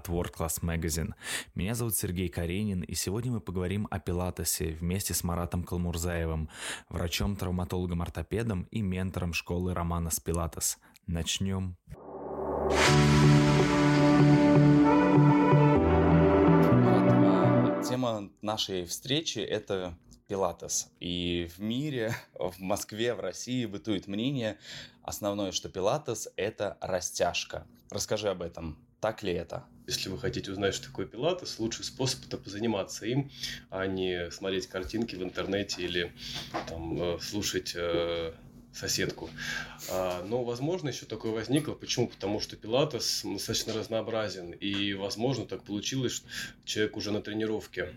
от World Class Magazine. Меня зовут Сергей Каренин, и сегодня мы поговорим о пилатесе вместе с Маратом Калмурзаевым, врачом-травматологом-ортопедом и ментором школы Романа с Пилатес. Начнем. Тема нашей встречи – это пилатес. И в мире, в Москве, в России бытует мнение основное, что пилатес – это растяжка. Расскажи об этом. Так ли это? Если вы хотите узнать, что такое пилатес, лучший способ это позаниматься им, а не смотреть картинки в интернете или там, э, слушать э, соседку. А, но, возможно, еще такое возникло. Почему? Потому что пилатес достаточно разнообразен. И, возможно, так получилось, что человек уже на тренировке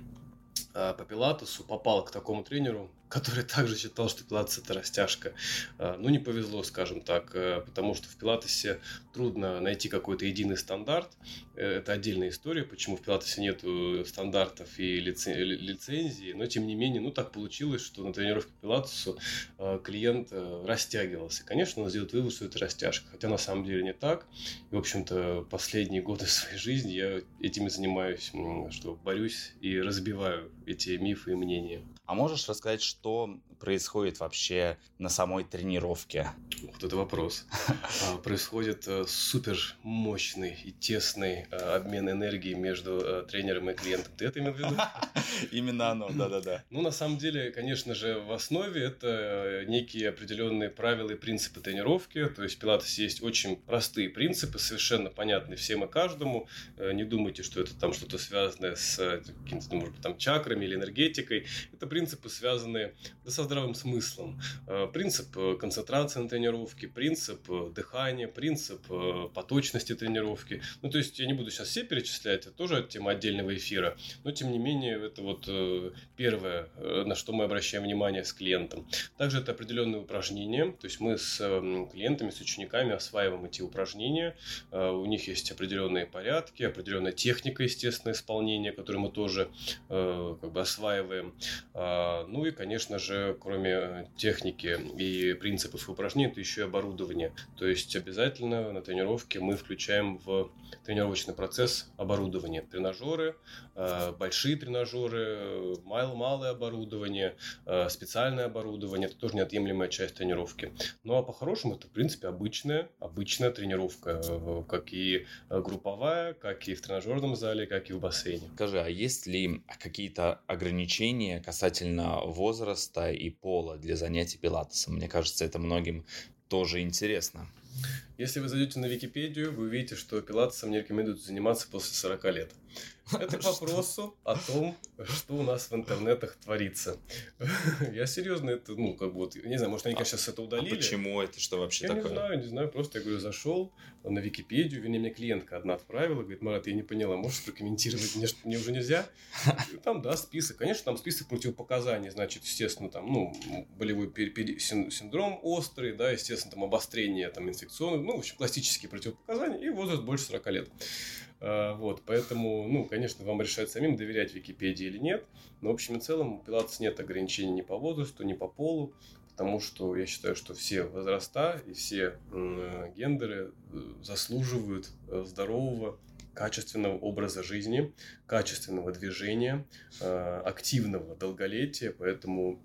а, по пилатесу попал к такому тренеру, который также считал, что пилатес это растяжка. А, ну, не повезло, скажем так, э, потому что в пилатесе трудно найти какой-то единый стандарт. Э, это отдельная история, почему в пилатесе нет стандартов и лицензии, но тем не менее, ну, так получилось, что на тренировке пилатесу э, клиент растягивался. Конечно, он сделает вывод, что это растяжка, хотя на самом деле не так. И, в общем-то, последние годы своей жизни я этим и занимаюсь, что борюсь и разбиваю эти мифы и мнения. А можешь рассказать, что происходит вообще на самой тренировке? Вот это вопрос. А, происходит э, супер мощный и тесный э, обмен энергии между э, тренером и клиентом. Ты это имел в виду? Именно оно, да-да-да. Ну, на самом деле, конечно же, в основе это некие определенные правила и принципы тренировки. То есть в пилатесе есть очень простые принципы, совершенно понятные всем и каждому. Не думайте, что это там что-то связанное с каким-то, ну, может быть, там чакрами или энергетикой. Это принципы, связанные да, со здравым смыслом. Э, принцип э, концентрации на тренировке, принцип э, дыхания, принцип поточности тренировки. Ну, то есть, я не буду сейчас все перечислять, это тоже тема отдельного эфира, но, тем не менее, это вот первое, на что мы обращаем внимание с клиентом. Также это определенные упражнения, то есть, мы с клиентами, с учениками осваиваем эти упражнения, у них есть определенные порядки, определенная техника, естественно, исполнения, которую мы тоже как бы осваиваем. Ну и, конечно же, кроме э, техники и принципов упражнений, это еще и оборудование. То есть обязательно на тренировке мы включаем в тренировочный процесс оборудование. Тренажеры, э, большие тренажеры, малое оборудование, э, специальное оборудование. Это тоже неотъемлемая часть тренировки. Ну а по-хорошему это, в принципе, обычная, обычная тренировка, как и групповая, как и в тренажерном зале, как и в бассейне. Скажи, а есть ли какие-то ограничения касательно касательно возраста и пола для занятий пилатесом. Мне кажется, это многим тоже интересно. Если вы зайдете на Википедию, вы увидите, что пилатесом не рекомендуют заниматься после 40 лет. Это к вопросу о том, что у нас в интернетах творится. Я серьезно, это, ну, как бы вот, не знаю, может, они, конечно, сейчас это а удалили. А почему это, что вообще такое? Я не знаю, не знаю, просто я говорю, зашел на Википедию, вернее, мне клиентка одна отправила, говорит, Марат, я не поняла, можешь прокомментировать, мне, мне уже нельзя? Там, да, список, конечно, там список противопоказаний, значит, естественно, там, ну, болевой синдром острый, да, естественно, там, обострение, там, инфекционных, ну, в общем, классические противопоказания, и возраст больше 40 лет. А, вот, поэтому, ну, конечно, вам решать самим, доверять Википедии или нет. Но, в общем и целом, у Пилатес нет ограничений ни по возрасту, ни по полу, потому что я считаю, что все возраста и все гендеры э, заслуживают э, здорового, качественного образа жизни, качественного движения, э, активного долголетия, поэтому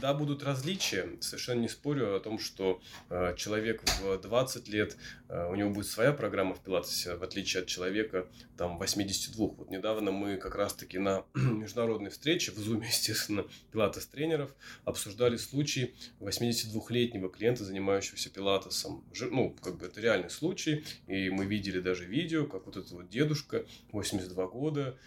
да, будут различия. Совершенно не спорю о том, что э, человек в 20 лет, э, у него будет своя программа в Пилатесе, в отличие от человека там 82. Вот недавно мы как раз-таки на международной встрече, в Zoom, естественно, Пилатес-тренеров, обсуждали случай 82-летнего клиента, занимающегося Пилатесом. Ну, как бы это реальный случай, и мы видели даже видео, как вот этот вот дедушка, 82 года,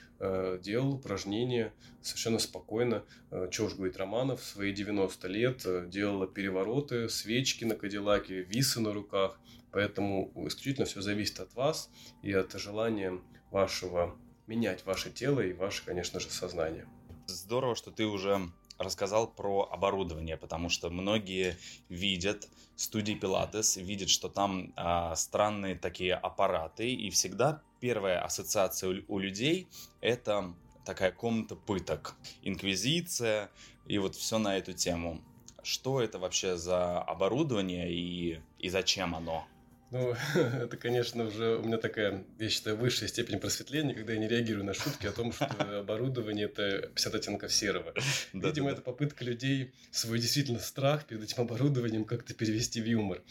делал упражнения совершенно спокойно. Э, чего уж говорить, Роман Романов в свои 90 лет э, делала перевороты, свечки на Кадиллаке, висы на руках. Поэтому исключительно все зависит от вас и от желания вашего менять ваше тело и ваше, конечно же, сознание. Здорово, что ты уже рассказал про оборудование, потому что многие видят студии Пилатес, видят, что там а, странные такие аппараты, и всегда первая ассоциация у людей это такая комната пыток, инквизиция и вот все на эту тему. Что это вообще за оборудование и, и зачем оно? Ну, это, конечно, уже у меня такая, я считаю, высшая степень просветления, когда я не реагирую на шутки о том, что оборудование – это 50 оттенков серого. Видимо, это попытка людей свой действительно страх перед этим оборудованием как-то перевести в юмор.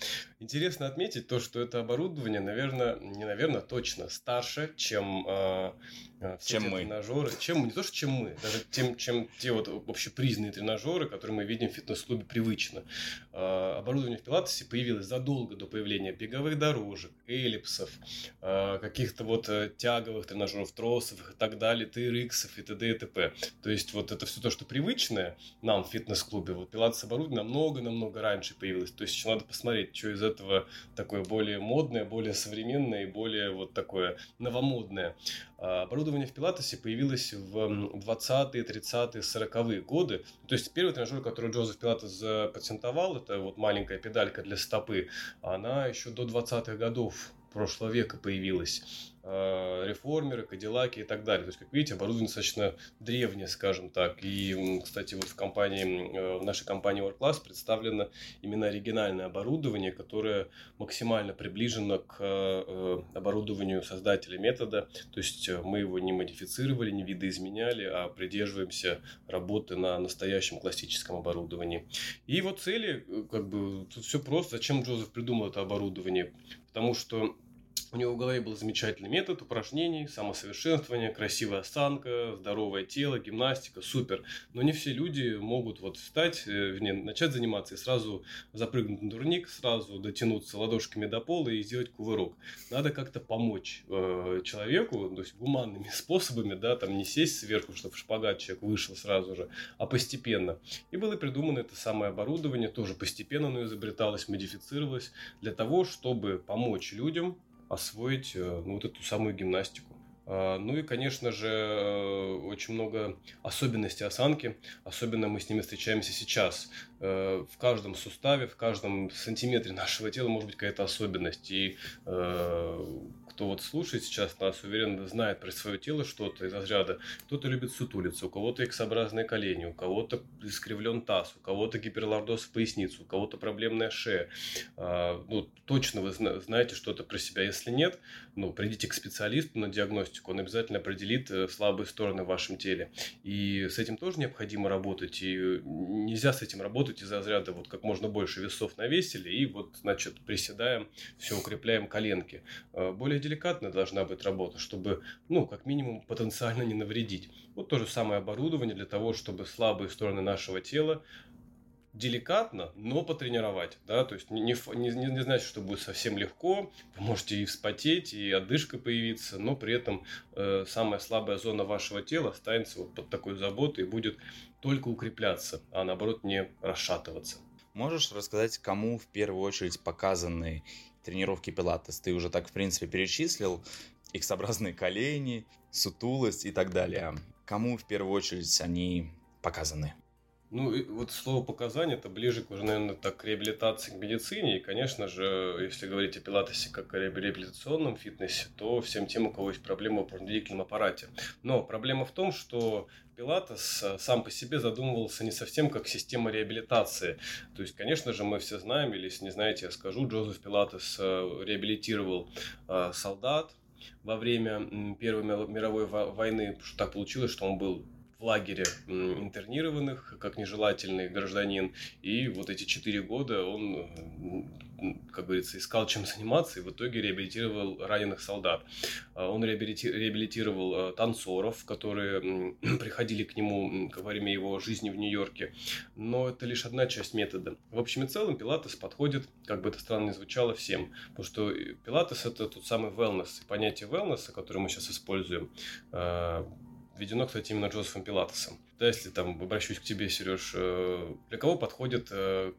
Интересно отметить то, что это оборудование, наверное, не наверное, точно старше, чем а, а, все чем мы. тренажеры, чем не то, что чем мы, даже тем, чем те вот общепризнанные тренажеры, которые мы видим в фитнес-клубе привычно. А, оборудование в пилатесе появилось задолго до появления беговых дорожек, эллипсов, а, каких-то вот э, тяговых тренажеров, тросов и так далее, TRX и т.д. и т.п. То есть вот это все то, что привычное нам в фитнес-клубе, вот пилатес оборудование намного-намного раньше появилось. То есть еще надо посмотреть, что из этого такое более модное, более современное и более вот такое новомодное. Оборудование в пилатесе появилось в 20-е, 30-е, 40-е годы. То есть первый тренажер, который Джозеф Пилатес запатентовал, это вот маленькая педалька для стопы, она еще до 20-х годов прошлого века появилась. Э, реформеры, кадиллаки и так далее. То есть, как видите, оборудование достаточно древнее, скажем так. И, кстати, вот в компании, э, в нашей компании WorkClass представлено именно оригинальное оборудование, которое максимально приближено к э, оборудованию создателя метода. То есть, мы его не модифицировали, не видоизменяли, а придерживаемся работы на настоящем классическом оборудовании. И вот цели, как бы, тут все просто. Зачем Джозеф придумал это оборудование? Потому что у него в голове был замечательный метод упражнений, самосовершенствование, красивая осанка, здоровое тело, гимнастика, супер. Но не все люди могут вот встать, э, вернее, начать заниматься и сразу запрыгнуть на турник, сразу дотянуться ладошками до пола и сделать кувырок. Надо как-то помочь э, человеку, то есть гуманными способами, да, там не сесть сверху, чтобы шпагат человек вышел сразу же, а постепенно. И было придумано это самое оборудование, тоже постепенно оно изобреталось, модифицировалось для того, чтобы помочь людям освоить э, ну, вот эту самую гимнастику. А, ну и, конечно же, э, очень много особенностей осанки. Особенно мы с ними встречаемся сейчас. Э, в каждом суставе, в каждом сантиметре нашего тела может быть какая-то особенность. И кто вот слушает сейчас нас, уверенно знает про свое тело что-то из разряда. Кто-то любит сутулиться, у кого-то иксообразные колени, у кого-то искривлен таз, у кого-то гиперлордоз в поясницу, у кого-то проблемная шея. А, ну, точно вы знаете что-то про себя. Если нет, ну, придите к специалисту на диагностику, он обязательно определит э, слабые стороны в вашем теле. И с этим тоже необходимо работать. И нельзя с этим работать из-за разряда вот как можно больше весов навесили, и вот, значит, приседаем, все укрепляем коленки. А, более деликатная должна быть работа, чтобы, ну, как минимум, потенциально не навредить. Вот то же самое оборудование для того, чтобы слабые стороны нашего тела деликатно, но потренировать, да, то есть не, не, не, не значит, что будет совсем легко, вы можете и вспотеть, и отдышка появиться, но при этом э, самая слабая зона вашего тела останется вот под такой заботой и будет только укрепляться, а наоборот не расшатываться. Можешь рассказать, кому в первую очередь показаны тренировки пилатес? Ты уже так, в принципе, перечислил. X-образные колени, сутулость и так далее. Кому в первую очередь они показаны? Ну, вот слово показания это ближе к уже, наверное, так, к реабилитации, к медицине. И, конечно же, если говорить о пилатесе как о реабилитационном фитнесе, то всем тем, у кого есть проблемы в опорно аппарате. Но проблема в том, что Пилатес э, сам по себе задумывался не совсем как система реабилитации. То есть, конечно же, мы все знаем, или если не знаете, я скажу, Джозеф Пилатес э, реабилитировал э, солдат во время Первой мировой войны, что так получилось, что он был в лагере интернированных как нежелательный гражданин. И вот эти четыре года он, как говорится, искал чем заниматься и в итоге реабилитировал раненых солдат. А, он реабилитировал а, танцоров, которые приходили к нему во время его жизни в Нью-Йорке. Но это лишь одна часть метода. В общем и целом Пилатес подходит, как бы это странно ни звучало, всем. Потому что Пилатес это тот самый wellness. понятие wellness, которое мы сейчас используем, а, введено, кстати, именно Джозефом Пилатесом. Да, если там обращусь к тебе, Сереж, э, для кого подходит э,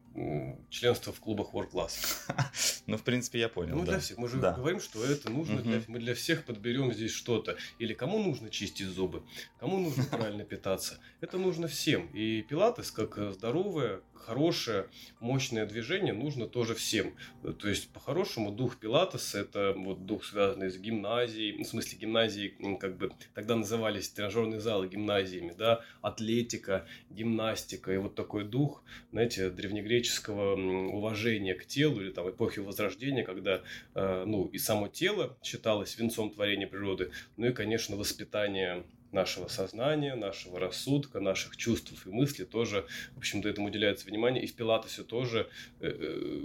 членство в клубах World Class? Ну, в принципе, я понял. Ну, для всех. Мы же говорим, что это нужно. Для, мы для всех подберем здесь что-то. Или кому нужно чистить зубы, кому нужно правильно питаться. Это нужно всем. И Пилатес, как здоровая, хорошее, мощное движение нужно тоже всем. То есть, по-хорошему, дух Пилатеса – это вот дух, связанный с гимназией, в смысле гимназии, как бы тогда назывались тренажерные тренажерные залы гимназиями, да, атлетика, гимнастика и вот такой дух, знаете, древнегреческого уважения к телу или там эпохи Возрождения, когда, э, ну, и само тело считалось венцом творения природы, ну и, конечно, воспитание нашего сознания, нашего рассудка, наших чувств и мыслей тоже, в общем-то, этому уделяется внимание. И в Пилатесе тоже э, э,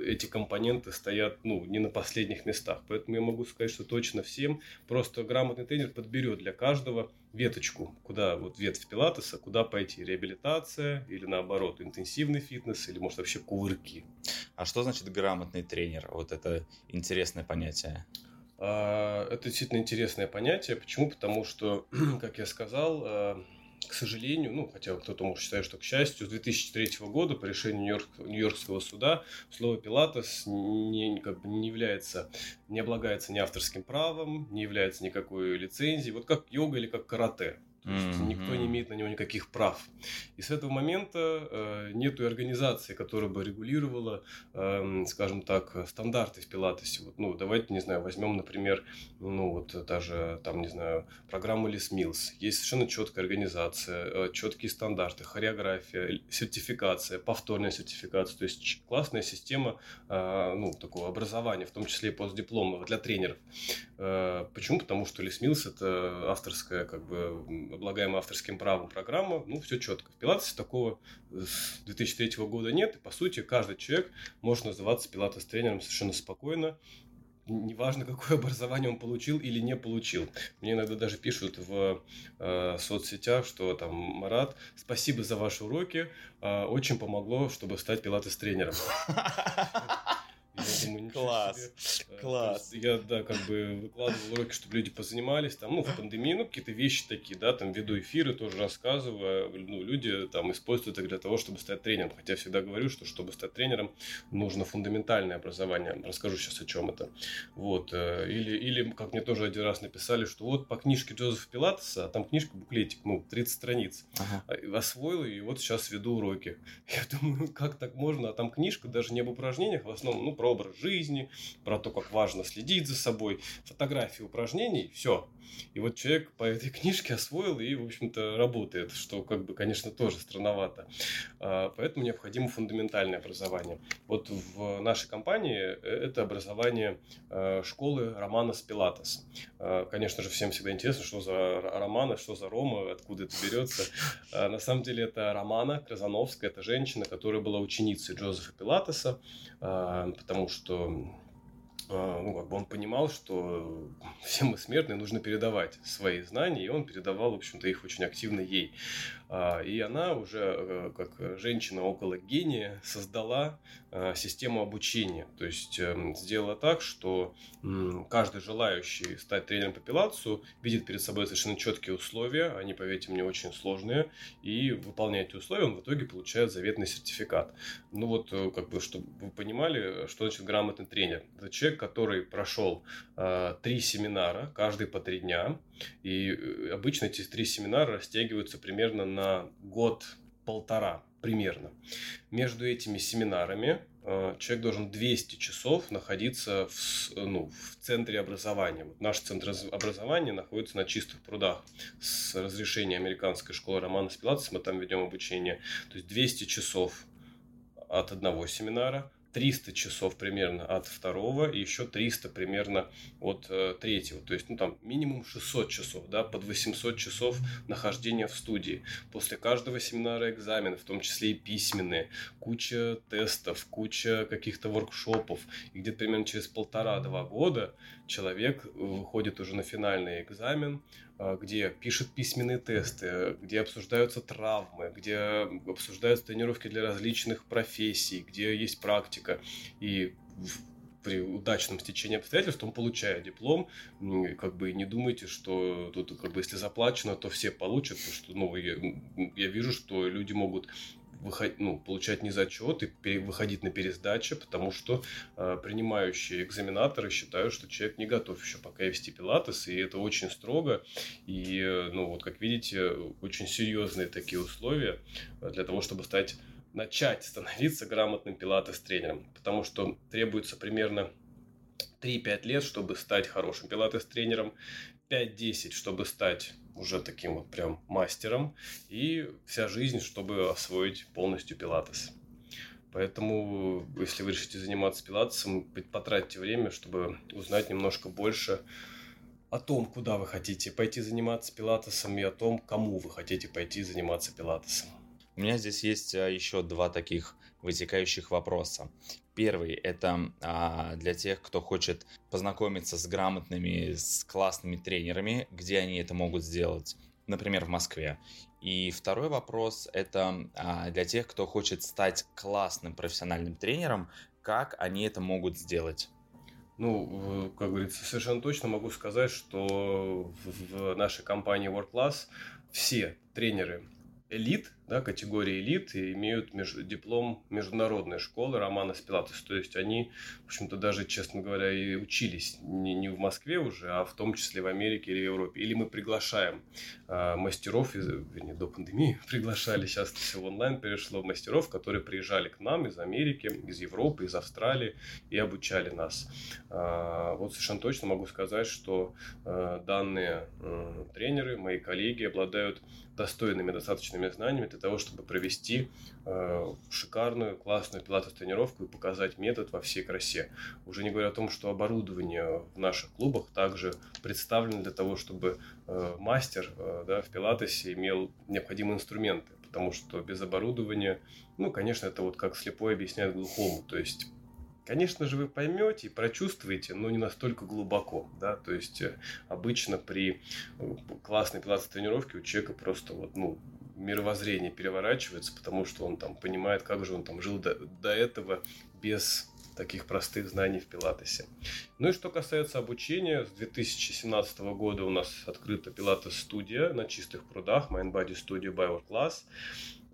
эти компоненты стоят, ну, не на последних местах. Поэтому я могу сказать, что точно всем просто грамотный тренер подберет для каждого веточку, куда вот ветвь пилатеса, куда пойти, реабилитация или наоборот интенсивный фитнес или может вообще кувырки. А что значит грамотный тренер? Вот это интересное понятие. А, это действительно интересное понятие. Почему? Потому что, как я сказал, а, к сожалению, ну, хотя кто-то может считать, что к счастью, с 2003 года по решению Нью-Йорк, Нью-Йоркского суда слово «пилатес» не, как бы не является, не облагается ни авторским правом, не является никакой лицензией, вот как йога или как карате. То есть mm-hmm. никто не имеет на него никаких прав. И с этого момента э, нету организации, которая бы регулировала, э, скажем так, стандарты в пилатесе. Вот, ну, давайте, не знаю, возьмем, например, ну, вот даже, там, не знаю, программу Les Mills. Есть совершенно четкая организация, э, четкие стандарты, хореография, сертификация, повторная сертификация. То есть классная система, э, ну, такого образования, в том числе и постдипломного для тренеров. Э, почему? Потому что Les Mills это авторская, как бы, облагаемая авторским правом программа, ну, все четко. В Пилатесе такого с 2003 года нет, и, по сути, каждый человек может называться пилатес-тренером совершенно спокойно, неважно, какое образование он получил или не получил. Мне иногда даже пишут в э, соцсетях, что там, Марат, спасибо за ваши уроки, э, очень помогло, чтобы стать пилатес-тренером. Я думаю, Класс. Себе. Э, Класс. Я, да, как бы выкладывал уроки, чтобы люди позанимались. Там, ну, в пандемии, ну, какие-то вещи такие, да, там, веду эфиры, тоже рассказываю. Ну, люди там используют это для того, чтобы стать тренером. Хотя всегда говорю, что чтобы стать тренером, нужно фундаментальное образование. Расскажу сейчас, о чем это. Вот. Э, или, или, как мне тоже один раз написали, что вот по книжке Джозефа Пилатеса, а там книжка, буклетик, ну, 30 страниц. Ага. А, освоил, и вот сейчас веду уроки. Я думаю, как так можно? А там книжка даже не об упражнениях, в основном, ну, про образ жизни, про то, как важно следить за собой, фотографии упражнений, все. И вот человек по этой книжке освоил и, в общем-то, работает, что, как бы, конечно, тоже странновато. А, поэтому необходимо фундаментальное образование. Вот в нашей компании э, это образование э, школы Романа Спилатес. А, конечно же, всем всегда интересно, что за Романа, что за Рома, откуда это берется. А, на самом деле это Романа Кразановская, это женщина, которая была ученицей Джозефа Пилатеса, потому что а, ну, как бы он понимал, что все мы смертные, нужно передавать свои знания, и он передавал, в общем-то, их очень активно ей. А, и она уже, э, как женщина около гения, создала а, систему обучения. То есть эм, сделала так, что каждый желающий стать тренером по пилатсу видит перед собой совершенно четкие условия, они, поверьте мне, очень сложные, и выполняя эти условия, он в итоге получает заветный сертификат. Ну вот, э, как бы, чтобы вы понимали, что значит грамотный тренер. Это человек, который прошел э, три семинара, каждый по три дня, и обычно эти три семинара растягиваются примерно на год-полтора примерно. Между этими семинарами э, человек должен 200 часов находиться в, ну, в центре образования. Наш центр образования находится на чистых прудах. С разрешения американской школы Романа Спилатес мы там ведем обучение. То есть 200 часов от одного семинара, 300 часов примерно от второго и еще 300 примерно от э, третьего. То есть, ну, там минимум 600 часов, да, под 800 часов нахождения в студии. После каждого семинара экзамены, в том числе и письменные, куча тестов, куча каких-то воркшопов. И где-то примерно через полтора-два года человек выходит уже на финальный экзамен, где пишет письменные тесты, где обсуждаются травмы, где обсуждаются тренировки для различных профессий, где есть практика. И при удачном стечении обстоятельств он получает диплом. Как бы не думайте, что тут как бы если заплачено, то все получат, потому что ну, я, я вижу, что люди могут выходить, ну, получать не зачет и выходить на пересдачи, потому что э, принимающие экзаменаторы считают, что человек не готов еще пока вести пилатес, и это очень строго. И, э, ну, вот как видите, очень серьезные такие условия для того, чтобы стать начать становиться грамотным пилатес-тренером, потому что требуется примерно 3-5 лет, чтобы стать хорошим пилатес-тренером, 5-10, чтобы стать уже таким вот прям мастером, и вся жизнь, чтобы освоить полностью пилатес. Поэтому, если вы решите заниматься пилатесом, потратьте время, чтобы узнать немножко больше о том, куда вы хотите пойти заниматься пилатесом, и о том, кому вы хотите пойти заниматься пилатесом. У меня здесь есть а, еще два таких вытекающих вопроса. Первый это а, для тех, кто хочет познакомиться с грамотными, с классными тренерами, где они это могут сделать, например, в Москве. И второй вопрос это а, для тех, кто хочет стать классным профессиональным тренером, как они это могут сделать. Ну, как говорится, совершенно точно могу сказать, что в нашей компании World Class все тренеры элит, да, категории элит, и имеют между, диплом международной школы Романа Спилатус. То есть они, в общем-то, даже, честно говоря, и учились не, не в Москве уже, а в том числе в Америке или в Европе. Или мы приглашаем э, мастеров, из, вернее, до пандемии приглашали, сейчас все в онлайн перешло, мастеров, которые приезжали к нам из Америки, из Европы, из Австралии и обучали нас. Э, вот совершенно точно могу сказать, что э, данные э, тренеры, мои коллеги обладают достойными, достаточными знаниями для того, чтобы провести э, шикарную, классную пилатес-тренировку и показать метод во всей красе. Уже не говоря о том, что оборудование в наших клубах также представлено для того, чтобы э, мастер э, да, в пилатесе имел необходимые инструменты. Потому что без оборудования, ну, конечно, это вот как слепой объясняет глухому. То есть Конечно же, вы поймете и прочувствуете, но не настолько глубоко, да, то есть э, обычно при э, классной пилатской тренировке у человека просто вот, ну, мировоззрение переворачивается, потому что он там понимает, как же он там жил до, до этого без таких простых знаний в пилатесе. Ну и что касается обучения, с 2017 года у нас открыта пилатес-студия на чистых прудах, Mind Body Studio by Our Class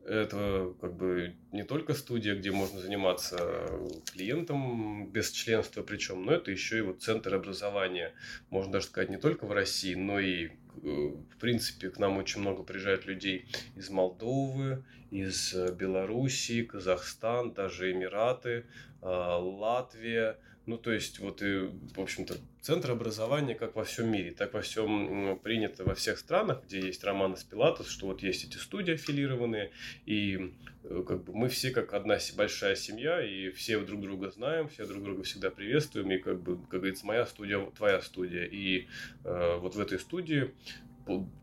это как бы не только студия, где можно заниматься клиентом без членства причем, но это еще и вот центр образования, можно даже сказать, не только в России, но и в принципе к нам очень много приезжает людей из Молдовы, из Белоруссии, Казахстан, даже Эмираты, э, Латвия, ну, то есть, вот и, в общем-то, центр образования, как во всем мире, так во всем принято во всех странах, где есть Романос Пилатус, что вот есть эти студии аффилированные, и э, как бы мы все как одна большая семья, и все друг друга знаем, все друг друга всегда приветствуем, и как бы, как говорится, моя студия, твоя студия. И э, вот в этой студии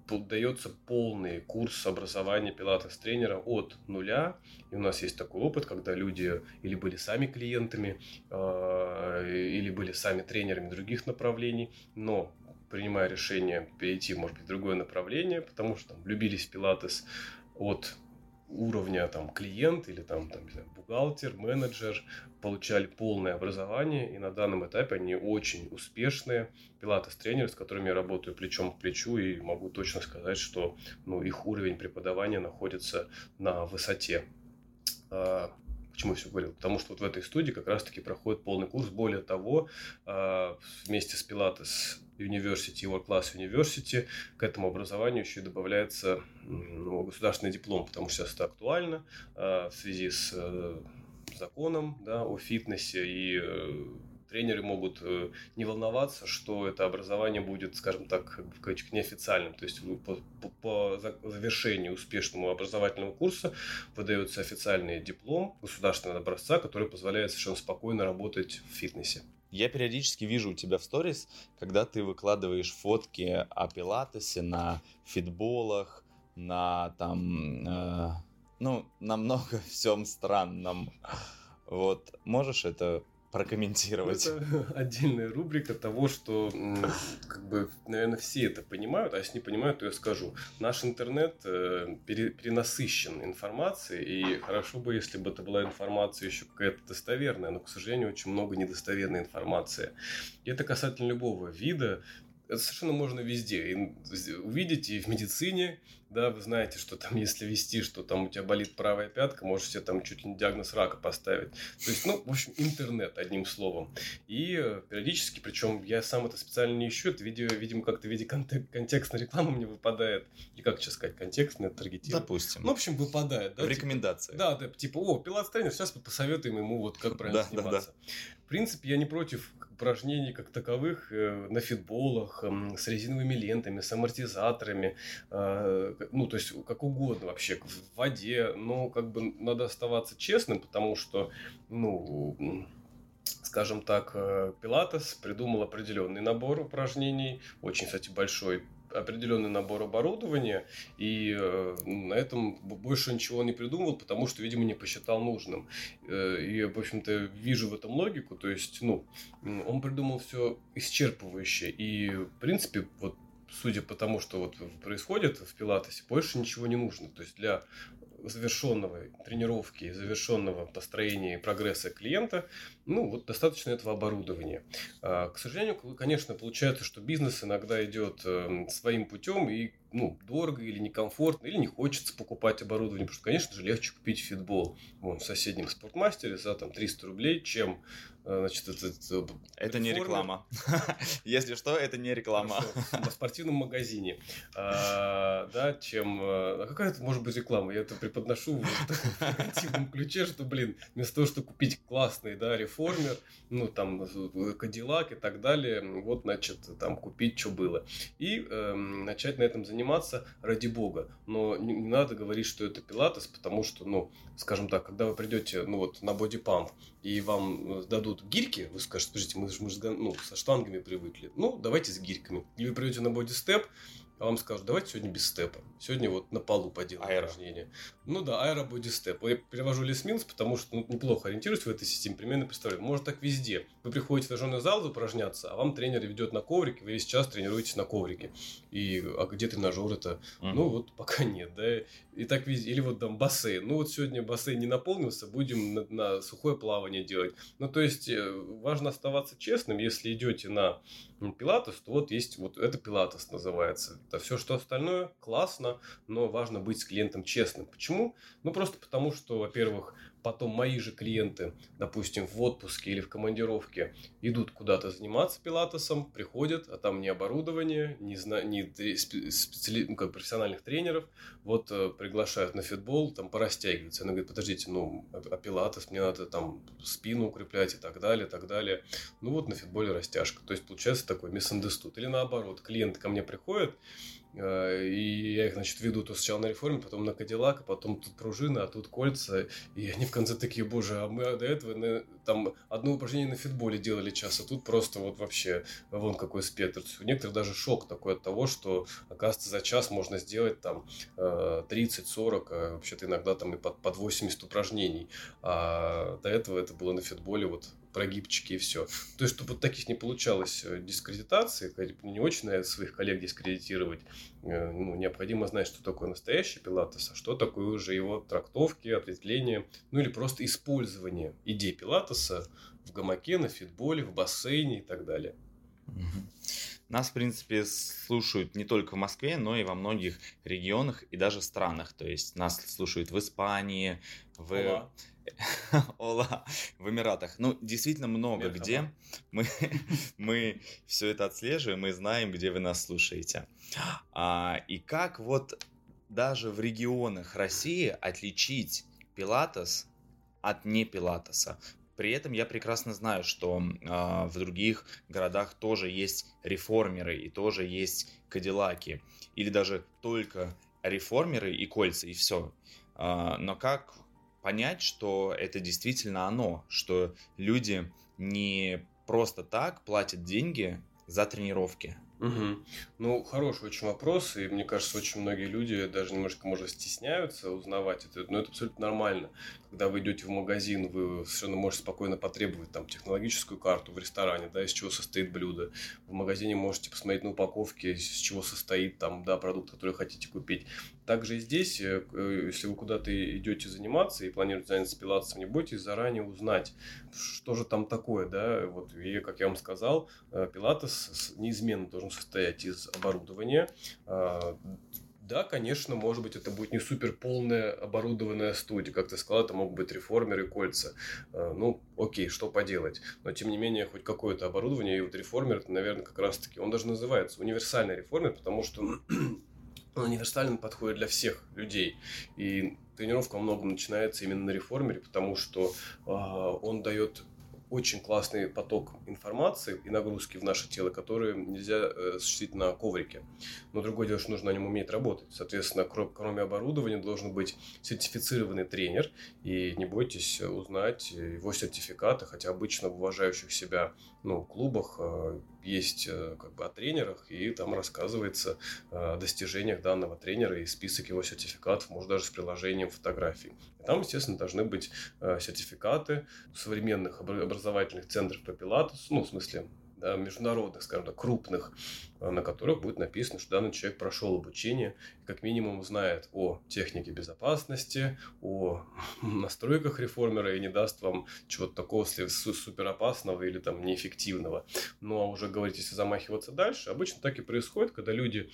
дается полный курс образования пилатес-тренера от нуля. И у нас есть такой опыт, когда люди или были сами клиентами, а, или были сами тренерами других направлений, но принимая решение перейти, может быть, в другое направление, потому что там, влюбились в пилатес от уровня там клиент или там, там знаю, бухгалтер, менеджер получали полное образование, и на данном этапе они очень успешные пилатес-тренеры, с которыми я работаю плечом к плечу, и могу точно сказать, что ну, их уровень преподавания находится на высоте. Почему я все говорил? Потому что вот в этой студии как раз-таки проходит полный курс. Более того, а, вместе с Pilates University World Class University к этому образованию еще и добавляется ну, государственный диплом, потому что сейчас это актуально а, в связи с э, законом да, о фитнесе и э, тренеры могут э, не волноваться, что это образование будет, скажем так, в кавычках, неофициальным. То есть по, по, по завершению успешного образовательного курса выдается официальный диплом государственного образца, который позволяет совершенно спокойно работать в фитнесе. Я периодически вижу у тебя в сторис, когда ты выкладываешь фотки о пилатесе на фитболах, на там, э, ну, на много всем странном. Вот, можешь это прокомментировать. Это отдельная рубрика того, что, как бы, наверное, все это понимают, а если не понимают, то я скажу. Наш интернет э, перенасыщен информацией, и хорошо бы, если бы это была информация еще какая-то достоверная, но, к сожалению, очень много недостоверной информации. И это касательно любого вида, это совершенно можно везде увидеть и в медицине, да, вы знаете, что там, если вести, что там у тебя болит правая пятка, можете там чуть ли не диагноз рака поставить. То есть, ну, в общем, интернет, одним словом. И э, периодически, причем я сам это специально не ищу, это видео, видимо, как-то в виде контек- контекстной рекламы мне выпадает. И как сейчас сказать, контекстная, таргетирование. Допустим. Ну, в общем, выпадает, да? В типа, рекомендации. Да, да, типа, о, пилат тренер, сейчас посоветуем ему вот как правильно да, сниматься. Да, да. В принципе, я не против упражнений как таковых э, на фитболах, э, с резиновыми лентами, с амортизаторами, э, ну, то есть как угодно вообще, в воде, но как бы надо оставаться честным, потому что, ну, скажем так, э, Пилатес придумал определенный набор упражнений, очень, кстати, большой определенный набор оборудования, и э, на этом больше ничего не придумывал, потому что, видимо, не посчитал нужным. Э, и, в общем-то, вижу в этом логику, то есть, ну, он придумал все исчерпывающе, и, в принципе, вот судя по тому, что вот происходит в Пилатесе, больше ничего не нужно. То есть для завершенного тренировки, завершенного построения прогресса клиента, ну, вот достаточно этого оборудования. А, к сожалению, конечно, получается, что бизнес иногда идет эм, своим путем и ну, дорого или некомфортно, или не хочется покупать оборудование, потому что, конечно же, легче купить фитбол вон, в соседнем спортмастере за там 300 рублей, чем э, значит, это, это, это не реклама. Если что, это не реклама. В спортивном магазине. А, да, чем... Э, а какая это может быть реклама? Я это преподношу в негативном ключе, что, блин, вместо того, чтобы купить классный, да, реформер, ну, там, Кадиллак и так далее, вот, значит, там, купить, что было. И э, начать на этом заниматься ради бога. Но не, не надо говорить, что это пилатес, потому что, ну, скажем так, когда вы придете, ну вот, на бодипамп, и вам э, дадут гирьки, вы скажете, подождите, мы же, мы же ну, со штангами привыкли. Ну, давайте с гирьками. Или вы придете на бодистеп, а вам скажут, давайте сегодня без степа. Сегодня вот на полу поделаем аэро. упражнение. Ну да, аэро степ. Я перевожу лесминс, потому что ну, неплохо ориентируюсь в этой системе, примерно представляю. Может так везде. Вы приходите в тренажерный зал упражняться, а вам тренер ведет на коврике, вы весь час тренируетесь на коврике. И а где тренажер это? Угу. Ну вот пока нет, да. И так везде. Или вот там бассейн. Ну вот сегодня бассейн не наполнился, будем на, на сухое плавание делать. Ну то есть э, важно оставаться честным, если идете на пилатес, то вот есть вот это пилатес называется. Это все, что остальное классно, но важно быть с клиентом честным. Почему? Ну просто потому, что, во-первых, потом мои же клиенты, допустим, в отпуске или в командировке, идут куда-то заниматься пилатесом, приходят, а там ни оборудование, ни, зна... ни специали... ну, как профессиональных тренеров, вот э, приглашают на фитбол, там порастягиваются. Она говорит, подождите, ну, а, а пилатес, мне надо там спину укреплять и так далее, и так далее. Ну вот на фитболе растяжка. То есть получается такой misunderstood. Или наоборот, клиент ко мне приходит, и я их, значит, веду то сначала на реформе, потом на Кадиллак, а потом тут пружина, а тут кольца. И они в конце такие, боже, а мы до этого на, там одно упражнение на фитболе делали час, а тут просто вот вообще вон какой спектр. У некоторых даже шок такой от того, что, оказывается, за час можно сделать там 30-40, э, а вообще-то иногда там и под, под 80 упражнений. А до этого это было на фитболе вот прогибчики и все. То есть, чтобы вот таких не получалось э, дискредитации, не очень надо своих коллег дискредитировать, э, ну, необходимо знать, что такое настоящий пилатес, а что такое уже его трактовки, ответвления, ну или просто использование идей пилатеса в гамаке, на фитболе, в бассейне и так далее. Нас, в принципе, слушают не только в Москве, но и во многих регионах и даже странах. То есть нас слушают в Испании, в... Ола. Ола, в Эмиратах. Ну, действительно много Мерхаба. где. Мы, мы все это отслеживаем, мы знаем, где вы нас слушаете. А, и как вот даже в регионах России отличить пилатес от не пилатеса? При этом я прекрасно знаю, что э, в других городах тоже есть реформеры и тоже есть кадиллаки. Или даже только реформеры и кольца, и все. Э, но как понять, что это действительно оно, что люди не просто так платят деньги за тренировки. Угу. Ну, хороший очень вопрос, и мне кажется, очень многие люди даже немножко, может, стесняются узнавать это, но это абсолютно нормально. Когда вы идете в магазин, вы совершенно можете спокойно потребовать там технологическую карту в ресторане, да, из чего состоит блюдо. В магазине можете посмотреть на упаковке, из чего состоит там, да, продукт, который хотите купить. Также и здесь, э, э, если вы куда-то идете заниматься и планируете заняться пилатесом, не бойтесь заранее узнать, что же там такое, да, вот, и, как я вам сказал, э, пилатес неизменно должен состоять из оборудования, а, да, конечно, может быть, это будет не супер полная оборудованная студия. Как ты сказал, это могут быть реформеры кольца. А, ну, окей, что поделать. Но, тем не менее, хоть какое-то оборудование. И вот реформер, это, наверное, как раз-таки, он даже называется универсальный реформер, потому что он универсально подходит для всех людей. И тренировка во многом начинается именно на реформере, потому что э, он дает очень классный поток информации и нагрузки в наше тело, которые нельзя э, осуществить на коврике. Но другое дело, что нужно на нем уметь работать. Соответственно, кроме оборудования должен быть сертифицированный тренер. И не бойтесь узнать его сертификаты, хотя обычно в уважающих себя ну, клубах э, есть э, как бы о тренерах, и там рассказывается о достижениях данного тренера и список его сертификатов, может даже с приложением фотографий. И там, естественно, должны быть сертификаты современных образовательных центров по пилатесу, ну, в смысле, да, международных, скажем так, крупных, а, на которых будет написано, что данный человек прошел обучение, как минимум знает о технике безопасности, о настройках реформера и не даст вам чего-то такого супер опасного или там неэффективного. Ну а уже говорить, если замахиваться дальше, обычно так и происходит, когда люди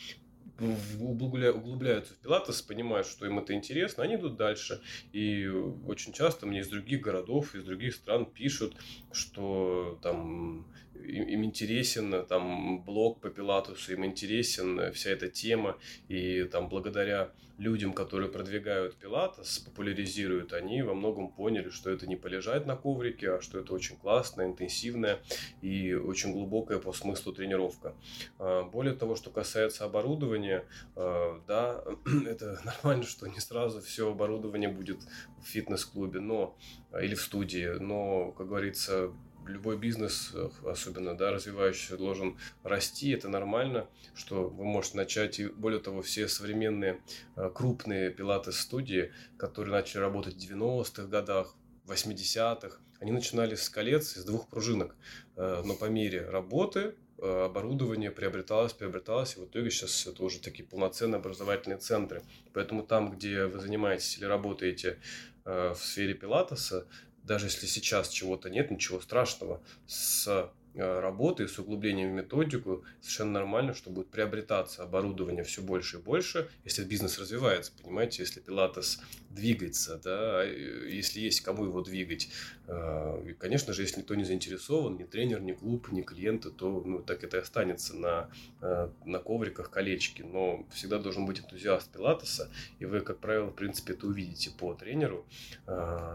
углубляются в пилатес, понимают, что им это интересно, они идут дальше. И очень часто мне из других городов, из других стран пишут, что там им интересен там блог по пилатусу, им интересен вся эта тема, и там благодаря людям, которые продвигают пилатес, популяризируют, они во многом поняли, что это не полежать на коврике, а что это очень классная, интенсивная и очень глубокая по смыслу тренировка. А, более того, что касается оборудования, а, да, это нормально, что не сразу все оборудование будет в фитнес-клубе, но или в студии, но, как говорится, любой бизнес, особенно да, развивающийся, должен расти. Это нормально, что вы можете начать. И более того, все современные э, крупные пилаты-студии, которые начали работать в 90-х годах, 80-х, они начинали с колец из двух пружинок. Э, но по мере работы э, оборудование приобреталось, приобреталось, и в итоге сейчас это уже такие полноценные образовательные центры. Поэтому там, где вы занимаетесь или работаете в сфере пилатеса, даже если сейчас чего-то нет, ничего страшного. С Э, работы, с углублением в методику, совершенно нормально, что будет приобретаться оборудование все больше и больше, если бизнес развивается, понимаете, если пилатес двигается, да, если есть кому его двигать. Э, и, конечно же, если никто не заинтересован, ни тренер, ни клуб, ни клиенты, то ну, так это и останется на, э, на ковриках колечки. Но всегда должен быть энтузиаст пилатеса, и вы, как правило, в принципе, это увидите по тренеру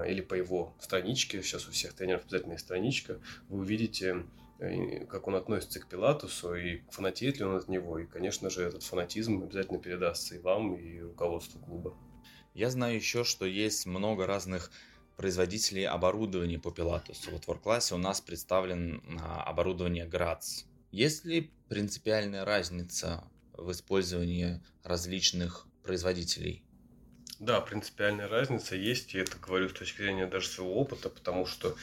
или по его страничке. Сейчас у всех тренеров обязательно есть страничка. Вы увидите как он относится к Пилатусу и фанатеет ли он от него. И, конечно же, этот фанатизм обязательно передастся и вам, и руководству клуба. Я знаю еще, что есть много разных производителей оборудования по Пилатусу. Вот в Work у нас представлен а, оборудование Graz. Есть ли принципиальная разница в использовании различных производителей? Да, принципиальная разница есть, и это говорю с точки зрения даже своего опыта, потому что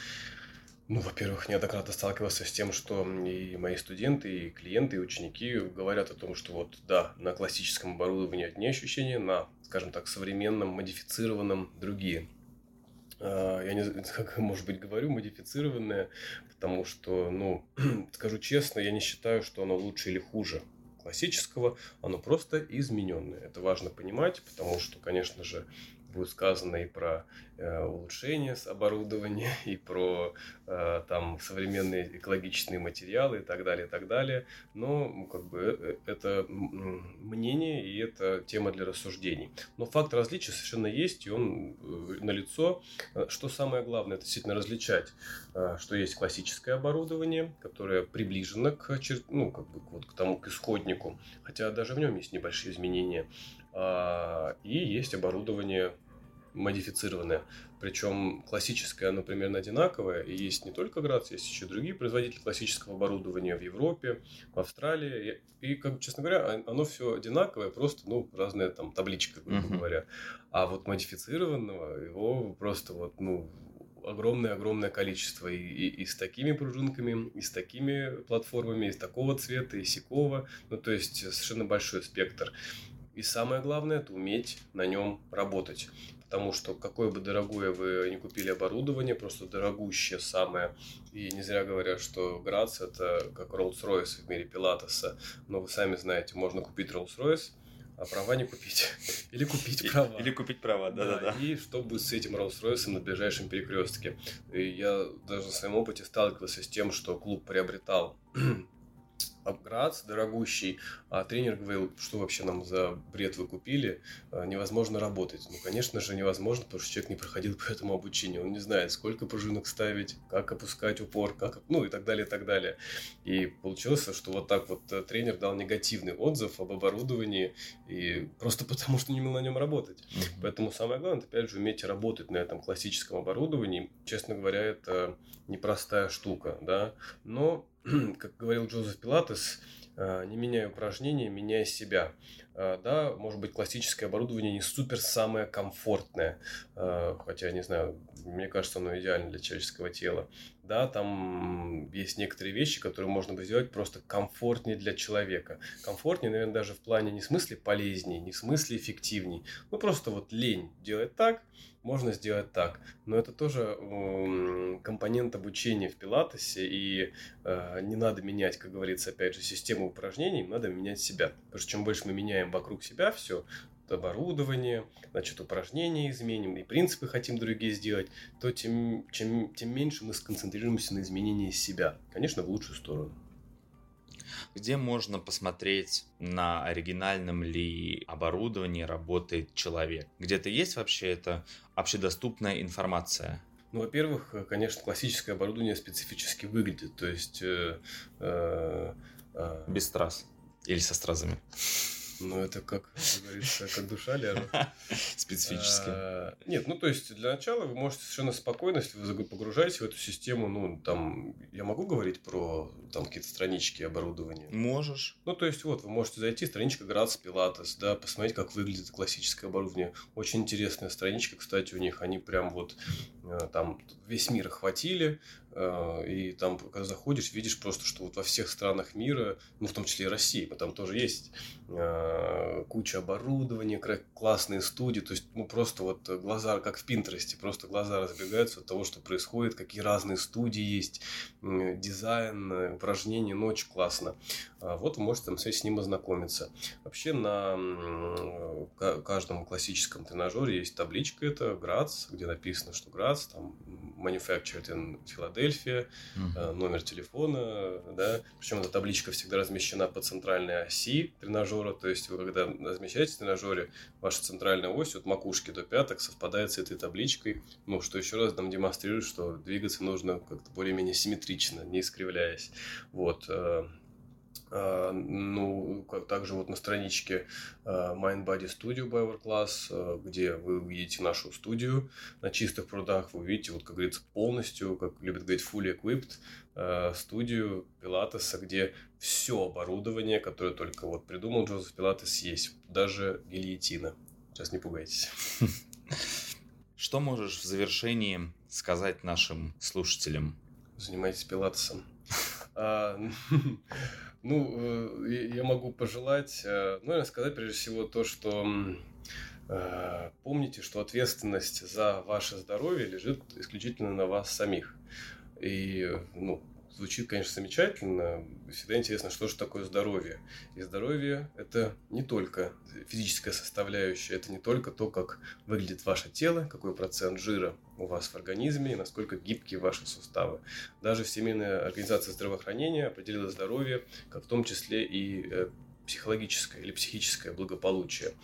ну, во-первых, неоднократно сталкивался с тем, что и мои студенты, и клиенты, и ученики говорят о том, что вот да, на классическом оборудовании одни ощущения, на, скажем так, современном, модифицированном другие. А, я не как, может быть, говорю модифицированное, потому что, ну, скажу честно, я не считаю, что оно лучше или хуже классического, оно просто измененное. Это важно понимать, потому что, конечно же, будет сказано и про э, улучшение оборудования, и про э, там современные экологичные материалы и так далее, и так далее. Но как бы э, это мнение и это тема для рассуждений. Но факт различия совершенно есть, и он э, налицо. Что самое главное, это действительно различать, э, что есть классическое оборудование, которое приближено к, ну, как бы, вот, к тому, к исходнику, хотя даже в нем есть небольшие изменения. А, и есть оборудование модифицированное. Причем классическое, оно примерно одинаковое. И есть не только Грац, есть еще другие производители классического оборудования в Европе, в Австралии. И, как, честно говоря, оно все одинаковое, просто ну, разная там табличка, грубо uh-huh. говоря. А вот модифицированного его просто вот, ну, огромное-огромное количество и, и, и с такими пружинками, и с такими платформами, и с такого цвета, и сякого. Ну, то есть совершенно большой спектр. И самое главное, это уметь на нем работать. Потому что какое бы дорогое вы не купили оборудование, просто дорогущее самое. И не зря говорят, что Грац это как Rolls-Royce в мире Пилатеса. Но вы сами знаете, можно купить Rolls-Royce, а права не купить. Или купить права. Или купить права, да-да-да. И что будет с этим Rolls-Royce на ближайшем перекрестке. И я даже в своем опыте сталкивался с тем, что клуб приобретал Грац дорогущий, а тренер говорил, что вообще нам за бред вы купили, а, невозможно работать. Ну, конечно же, невозможно, потому что человек не проходил по этому обучению, он не знает, сколько пружинок ставить, как опускать упор, как, ну и так далее, и так далее. И получилось, что вот так вот э, тренер дал негативный отзыв об оборудовании, и просто потому, что не умел на нем работать. Mm-hmm. Поэтому самое главное, опять же, уметь работать на этом классическом оборудовании. Честно говоря, это непростая штука, да, но как говорил Джозеф Пилатес, э, не меняя упражнения, меняя себя. Э, да, может быть, классическое оборудование не супер самое комфортное, э, хотя, не знаю, мне кажется, оно идеально для человеческого тела. Да, там есть некоторые вещи, которые можно бы сделать просто комфортнее для человека. Комфортнее, наверное, даже в плане не в смысле полезнее, не в смысле эффективней. Ну, просто вот лень делать так, можно сделать так. Но это тоже компонент обучения в пилатесе, и э, не надо менять, как говорится, опять же, систему упражнений, надо менять себя. Потому что чем больше мы меняем вокруг себя все, оборудование, значит, упражнения изменим, и принципы хотим другие сделать, то тем, чем, тем меньше мы сконцентрируемся на изменении себя. Конечно, в лучшую сторону где можно посмотреть, на оригинальном ли оборудовании работает человек. Где-то есть вообще это общедоступная информация? Ну, во-первых, конечно, классическое оборудование специфически выглядит. То есть... Э, э, э, Без страз. Или со стразами. Ну, это как, как говорится, как душа ляжет. Специфически. А, нет, ну, то есть, для начала вы можете совершенно спокойно, если вы погружаетесь в эту систему, ну, там, я могу говорить про там какие-то странички оборудования? Можешь. Ну, то есть, вот, вы можете зайти, страничка Graz Pilates, да, посмотреть, как выглядит классическое оборудование. Очень интересная страничка, кстати, у них, они прям вот э, там весь мир охватили, и там, когда заходишь, видишь просто, что вот во всех странах мира, ну, в том числе и России, там тоже есть э, куча оборудования, классные студии, то есть, ну, просто вот глаза, как в Пинтересте, просто глаза разбегаются от того, что происходит, какие разные студии есть, дизайн, упражнения, ну, очень классно. А вот вы можете там с ним ознакомиться. Вообще на каждом классическом тренажере есть табличка, это Грац, где написано, что Грац, там, manufactured in Philadelphia, uh-huh. номер телефона, да, причем эта табличка всегда размещена по центральной оси тренажера, то есть вы когда размещаете в тренажере, ваша центральная ось от макушки до пяток совпадает с этой табличкой, ну, что еще раз нам демонстрирует, что двигаться нужно как-то более-менее симметрично, не искривляясь. Вот. А, ну, также вот на страничке а, Mind Body Studio by Class, а, где вы увидите нашу студию на чистых прудах, вы увидите, вот как говорится, полностью, как любят говорить, fully equipped студию Пилатеса, где все оборудование, которое только вот придумал Джозеф Пилатес, есть, даже гильотина. Сейчас не пугайтесь. Что можешь в завершении сказать нашим слушателям? Занимайтесь пилатесом. Ну, э, я могу пожелать, э, ну, наверное, сказать прежде всего то, что э, помните, что ответственность за ваше здоровье лежит исключительно на вас самих. И, ну, Звучит, конечно, замечательно. Всегда интересно, что же такое здоровье. И здоровье – это не только физическая составляющая, это не только то, как выглядит ваше тело, какой процент жира у вас в организме и насколько гибкие ваши суставы. Даже Всемирная организация здравоохранения определила здоровье, как в том числе и э, психологическое или психическое благополучие.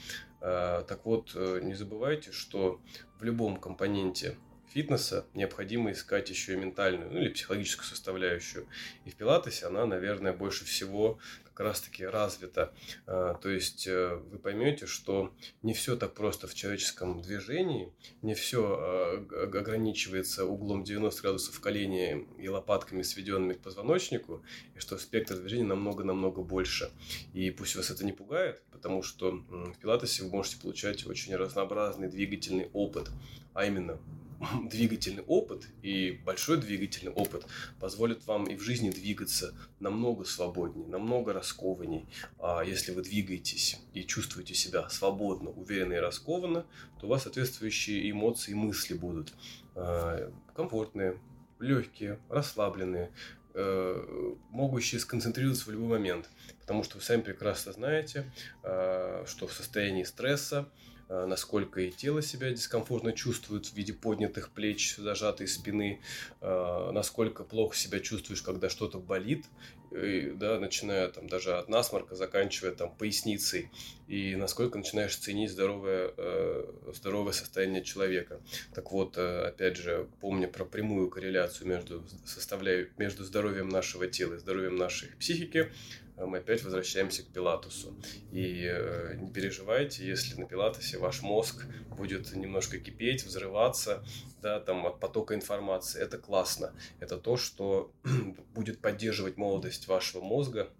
А, так вот, э, не забывайте, что в любом компоненте фитнеса необходимо искать еще и ментальную, ну или психологическую составляющую. И в пилатесе она, наверное, больше всего как раз-таки развита. А, то есть э, вы поймете, что не все так просто в человеческом движении, не все а, ограничивается углом 90 градусов колени и лопатками, сведенными к позвоночнику, и что спектр движения намного-намного больше. И пусть вас это не пугает, потому что в пилатесе вы можете получать очень разнообразный двигательный опыт, а именно двигательный опыт и большой двигательный опыт позволит вам и в жизни двигаться намного свободнее, намного раскованней. А если вы двигаетесь и чувствуете себя свободно, уверенно и раскованно, то у вас соответствующие эмоции и мысли будут а, комфортные, легкие, расслабленные, э, могущие сконцентрироваться в любой момент. потому что вы сами прекрасно знаете, э, что в состоянии стресса Э, насколько и тело себя дискомфортно чувствует в виде поднятых плеч, зажатой спины, э, насколько плохо себя чувствуешь, когда что-то болит, и, да, начиная там даже от насморка, заканчивая там поясницей, и насколько начинаешь ценить здоровое, э, здоровое состояние человека. Так вот, опять же, помня про прямую корреляцию между, составляю, между здоровьем нашего тела и здоровьем нашей психики, а мы опять возвращаемся к Пилатусу. И э, не переживайте, если на Пилатусе ваш мозг будет немножко кипеть, взрываться, да, там от потока информации. Это классно. Это то, что будет поддерживать молодость вашего мозга,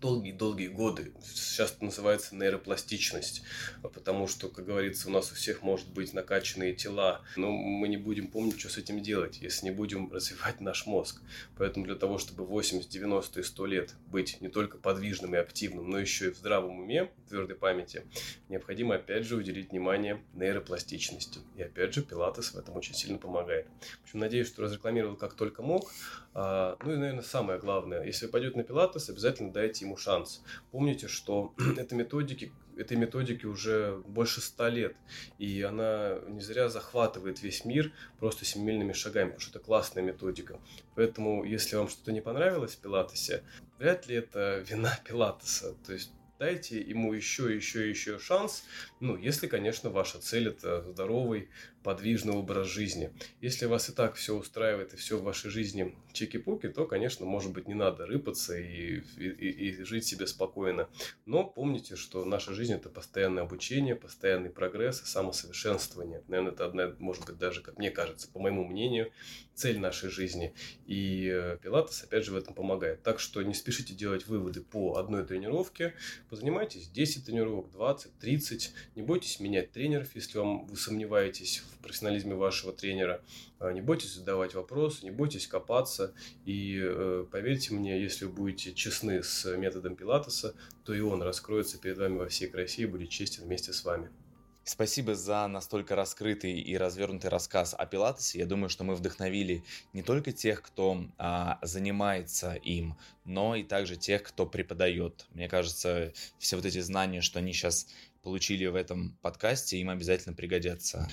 долгие-долгие годы. Сейчас это называется нейропластичность, потому что, как говорится, у нас у всех может быть накачанные тела, но мы не будем помнить, что с этим делать, если не будем развивать наш мозг. Поэтому для того, чтобы 80, 90 и 100 лет быть не только подвижным и активным, но еще и в здравом уме, в твердой памяти, необходимо опять же уделить внимание нейропластичности. И опять же, пилатес в этом очень сильно помогает. В общем, надеюсь, что разрекламировал как только мог. А, ну и, наверное, самое главное, если вы пойдете на пилатес, обязательно дайте ему шанс. Помните, что этой методики, этой методике уже больше ста лет, и она не зря захватывает весь мир просто семимильными шагами, потому что это классная методика. Поэтому, если вам что-то не понравилось в пилатесе, вряд ли это вина пилатеса. То есть дайте ему еще, еще, еще шанс. Ну, если, конечно, ваша цель это здоровый, подвижный образ жизни. Если вас и так все устраивает и все в вашей жизни чики-пуки, то, конечно, может быть, не надо рыпаться и, и, и жить себе спокойно. Но помните, что наша жизнь это постоянное обучение, постоянный прогресс и самосовершенствование. Наверное, это одна, может быть, даже, как мне кажется, по моему мнению, цель нашей жизни. И э, Пилатес, опять же, в этом помогает. Так что не спешите делать выводы по одной тренировке. Позанимайтесь 10 тренировок, 20, 30. Не бойтесь менять тренеров, если вам вы сомневаетесь в профессионализме вашего тренера. А, не бойтесь задавать вопросы, не бойтесь копаться. И э, поверьте мне, если вы будете честны с методом Пилатеса, то и он раскроется перед вами во всей красе и будет честен вместе с вами. Спасибо за настолько раскрытый и развернутый рассказ о Пилатесе. Я думаю, что мы вдохновили не только тех, кто а, занимается им, но и также тех, кто преподает. Мне кажется, все вот эти знания, что они сейчас получили в этом подкасте, им обязательно пригодятся.